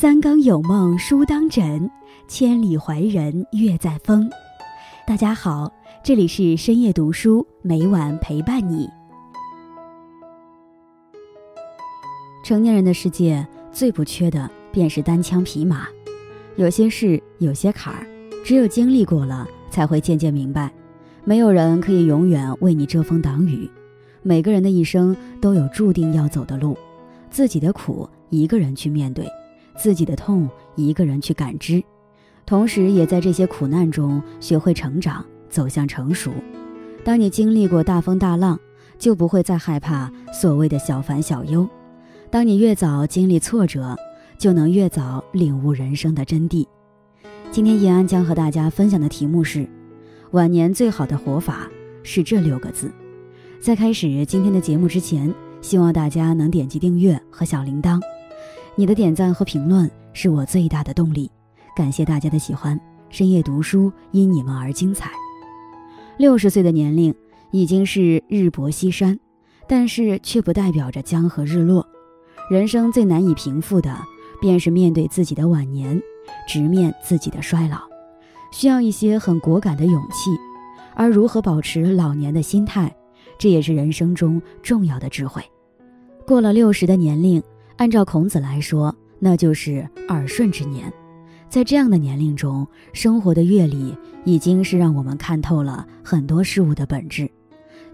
三更有梦书当枕，千里怀人月在风。大家好，这里是深夜读书，每晚陪伴你。成年人的世界最不缺的便是单枪匹马，有些事，有些坎儿，只有经历过了，才会渐渐明白。没有人可以永远为你遮风挡雨，每个人的一生都有注定要走的路，自己的苦一个人去面对。自己的痛，一个人去感知，同时也在这些苦难中学会成长，走向成熟。当你经历过大风大浪，就不会再害怕所谓的小烦小忧。当你越早经历挫折，就能越早领悟人生的真谛。今天叶安将和大家分享的题目是：晚年最好的活法是这六个字。在开始今天的节目之前，希望大家能点击订阅和小铃铛。你的点赞和评论是我最大的动力，感谢大家的喜欢。深夜读书因你们而精彩。六十岁的年龄已经是日薄西山，但是却不代表着江河日落。人生最难以平复的，便是面对自己的晚年，直面自己的衰老，需要一些很果敢的勇气。而如何保持老年的心态，这也是人生中重要的智慧。过了六十的年龄。按照孔子来说，那就是耳顺之年。在这样的年龄中，生活的阅历已经是让我们看透了很多事物的本质。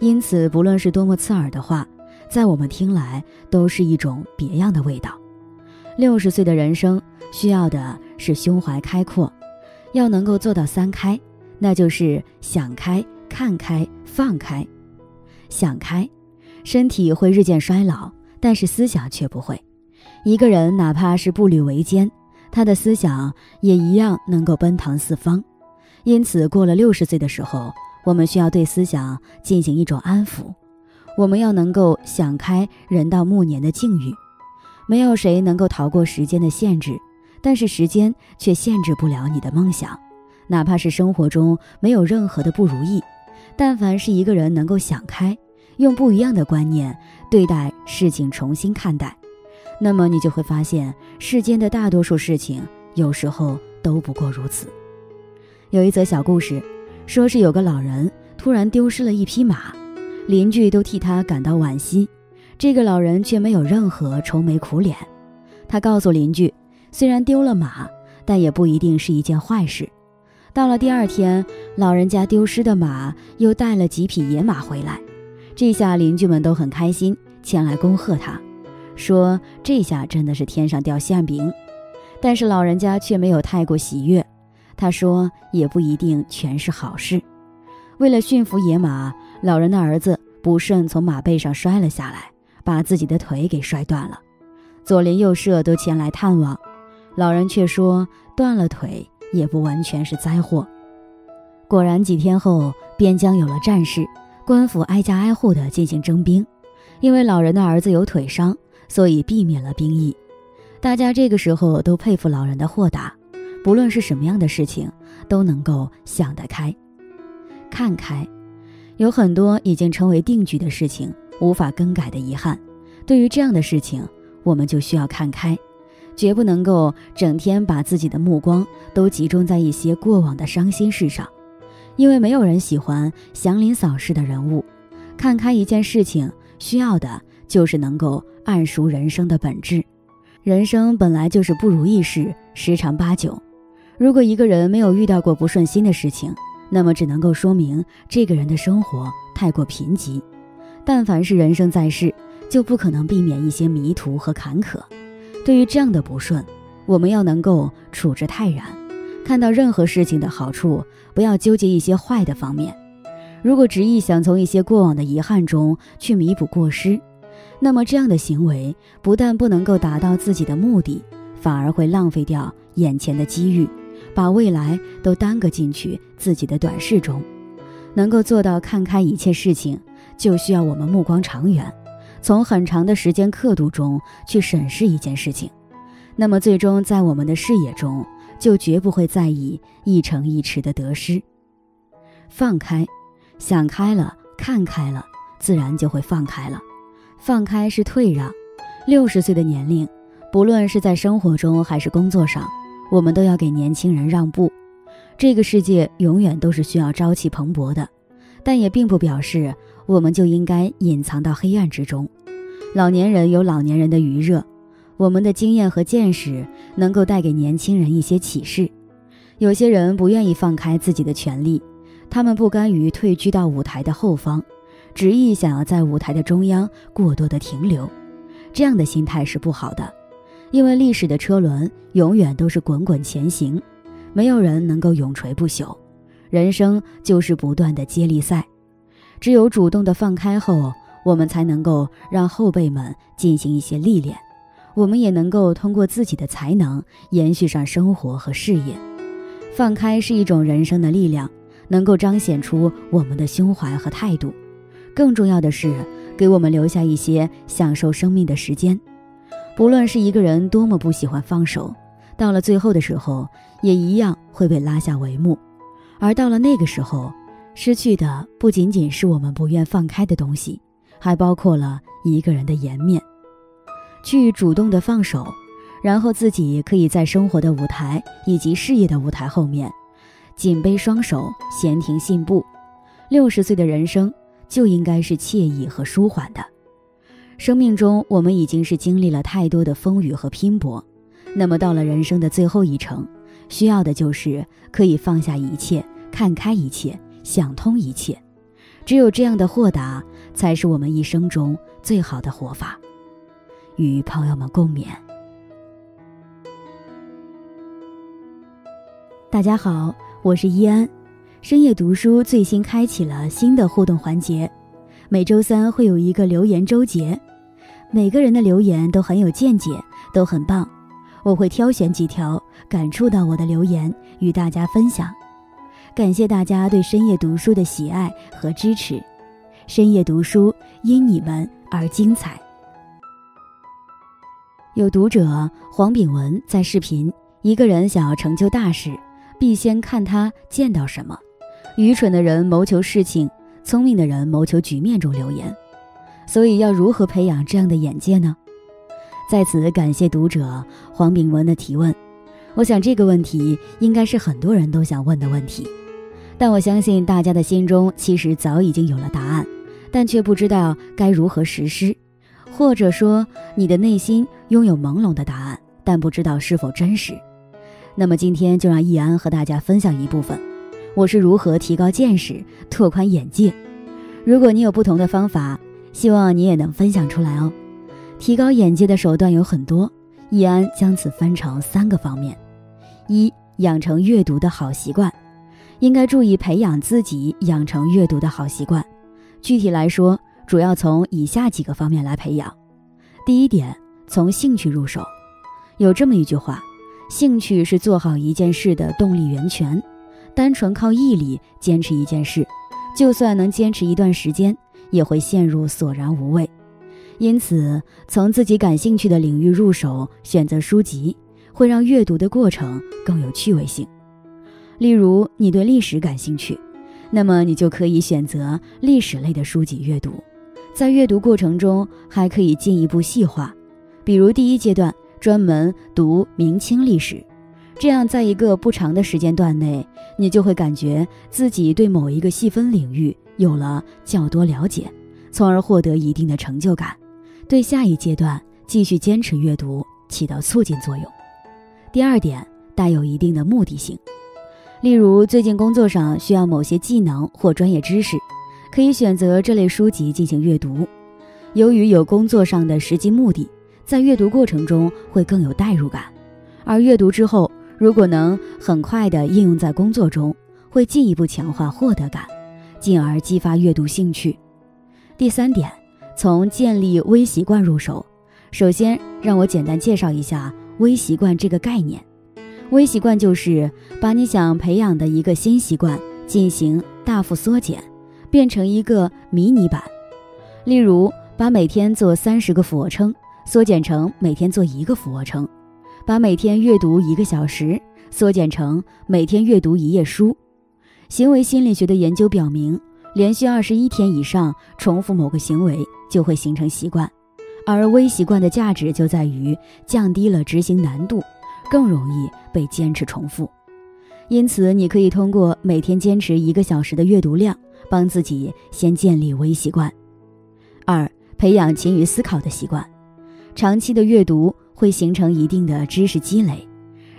因此，不论是多么刺耳的话，在我们听来都是一种别样的味道。六十岁的人生需要的是胸怀开阔，要能够做到三开，那就是想开、看开、放开。想开，身体会日渐衰老，但是思想却不会。一个人哪怕是步履维艰，他的思想也一样能够奔腾四方。因此，过了六十岁的时候，我们需要对思想进行一种安抚。我们要能够想开人到暮年的境遇。没有谁能够逃过时间的限制，但是时间却限制不了你的梦想。哪怕是生活中没有任何的不如意，但凡是一个人能够想开，用不一样的观念对待事情，重新看待。那么你就会发现，世间的大多数事情有时候都不过如此。有一则小故事，说是有个老人突然丢失了一匹马，邻居都替他感到惋惜，这个老人却没有任何愁眉苦脸。他告诉邻居，虽然丢了马，但也不一定是一件坏事。到了第二天，老人家丢失的马又带了几匹野马回来，这下邻居们都很开心，前来恭贺他。说这下真的是天上掉馅饼，但是老人家却没有太过喜悦。他说也不一定全是好事。为了驯服野马，老人的儿子不慎从马背上摔了下来，把自己的腿给摔断了。左邻右舍都前来探望，老人却说断了腿也不完全是灾祸。果然几天后，边疆有了战事，官府挨家挨户的进行征兵，因为老人的儿子有腿伤。所以避免了兵役，大家这个时候都佩服老人的豁达，不论是什么样的事情，都能够想得开、看开。有很多已经成为定局的事情，无法更改的遗憾。对于这样的事情，我们就需要看开，绝不能够整天把自己的目光都集中在一些过往的伤心事上，因为没有人喜欢祥林嫂式的人物。看开一件事情，需要的就是能够。暗熟人生的本质，人生本来就是不如意事十常八九。如果一个人没有遇到过不顺心的事情，那么只能够说明这个人的生活太过贫瘠。但凡是人生在世，就不可能避免一些迷途和坎坷。对于这样的不顺，我们要能够处之泰然，看到任何事情的好处，不要纠结一些坏的方面。如果执意想从一些过往的遗憾中去弥补过失，那么这样的行为不但不能够达到自己的目的，反而会浪费掉眼前的机遇，把未来都耽搁进去自己的短视中。能够做到看开一切事情，就需要我们目光长远，从很长的时间刻度中去审视一件事情。那么最终在我们的视野中，就绝不会在意一城一池的得失。放开，想开了，看开了，自然就会放开了。放开是退让，六十岁的年龄，不论是在生活中还是工作上，我们都要给年轻人让步。这个世界永远都是需要朝气蓬勃的，但也并不表示我们就应该隐藏到黑暗之中。老年人有老年人的余热，我们的经验和见识能够带给年轻人一些启示。有些人不愿意放开自己的权利，他们不甘于退居到舞台的后方，执意想要在舞台的中央过多的停留。这样的心态是不好的，因为历史的车轮永远都是滚滚前行，没有人能够永垂不朽。人生就是不断的接力赛，只有主动的放开后，我们才能够让后辈们进行一些历练，我们也能够通过自己的才能延续上生活和事业。放开是一种人生的力量，能够彰显出我们的胸怀和态度。更重要的是，给我们留下一些享受生命的时间。不论是一个人多么不喜欢放手，到了最后的时候，也一样会被拉下帷幕。而到了那个时候，失去的不仅仅是我们不愿放开的东西，还包括了一个人的颜面。去主动的放手。然后自己可以在生活的舞台以及事业的舞台后面，紧背双手，闲庭信步。六十岁的人生就应该是惬意和舒缓的。生命中我们已经是经历了太多的风雨和拼搏，那么到了人生的最后一程，需要的就是可以放下一切，看开一切，想通一切。只有这样的豁达，才是我们一生中最好的活法。与朋友们共勉。大家好，我是依安。深夜读书最新开启了新的互动环节，每周三会有一个留言周结，每个人的留言都很有见解，都很棒。我会挑选几条感触到我的留言与大家分享。感谢大家对深夜读书的喜爱和支持，深夜读书因你们而精彩。有读者黄炳文在视频，一个人想要成就大事。必先看他见到什么。愚蠢的人谋求事情，聪明的人谋求局面中留言。所以要如何培养这样的眼界呢？在此感谢读者黄炳文的提问。我想这个问题应该是很多人都想问的问题，但我相信大家的心中其实早已经有了答案，但却不知道该如何实施，或者说你的内心拥有朦胧的答案，但不知道是否真实。那么今天就让易安和大家分享一部分，我是如何提高见识、拓宽眼界。如果你有不同的方法，希望你也能分享出来哦。提高眼界的手段有很多，易安将此分成三个方面：一、养成阅读的好习惯，应该注意培养自己养成阅读的好习惯。具体来说，主要从以下几个方面来培养。第一点，从兴趣入手。有这么一句话。兴趣是做好一件事的动力源泉。单纯靠毅力坚持一件事，就算能坚持一段时间，也会陷入索然无味。因此，从自己感兴趣的领域入手，选择书籍，会让阅读的过程更有趣味性。例如，你对历史感兴趣，那么你就可以选择历史类的书籍阅读。在阅读过程中，还可以进一步细化，比如第一阶段。专门读明清历史，这样在一个不长的时间段内，你就会感觉自己对某一个细分领域有了较多了解，从而获得一定的成就感，对下一阶段继续坚持阅读起到促进作用。第二点，带有一定的目的性，例如最近工作上需要某些技能或专业知识，可以选择这类书籍进行阅读。由于有工作上的实际目的。在阅读过程中会更有代入感，而阅读之后，如果能很快的应用在工作中，会进一步强化获得感，进而激发阅读兴趣。第三点，从建立微习惯入手。首先，让我简单介绍一下微习惯这个概念。微习惯就是把你想培养的一个新习惯进行大幅缩减，变成一个迷你版。例如，把每天做三十个俯卧撑。缩减成每天做一个俯卧撑，把每天阅读一个小时缩减成每天阅读一页书。行为心理学的研究表明，连续二十一天以上重复某个行为就会形成习惯，而微习惯的价值就在于降低了执行难度，更容易被坚持重复。因此，你可以通过每天坚持一个小时的阅读量，帮自己先建立微习惯。二、培养勤于思考的习惯。长期的阅读会形成一定的知识积累，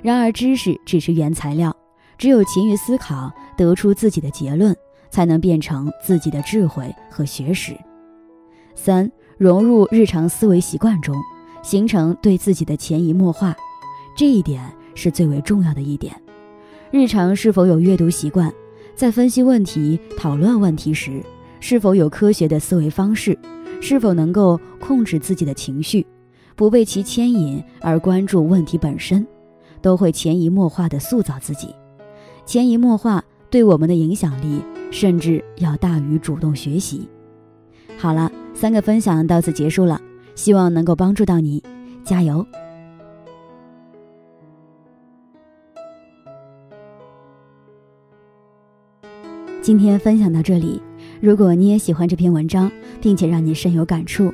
然而知识只是原材料，只有勤于思考，得出自己的结论，才能变成自己的智慧和学识。三、融入日常思维习惯中，形成对自己的潜移默化，这一点是最为重要的一点。日常是否有阅读习惯？在分析问题、讨论问题时，是否有科学的思维方式？是否能够控制自己的情绪，不被其牵引而关注问题本身，都会潜移默化地塑造自己。潜移默化对我们的影响力，甚至要大于主动学习。好了，三个分享到此结束了，希望能够帮助到你，加油！今天分享到这里，如果你也喜欢这篇文章，并且让你深有感触，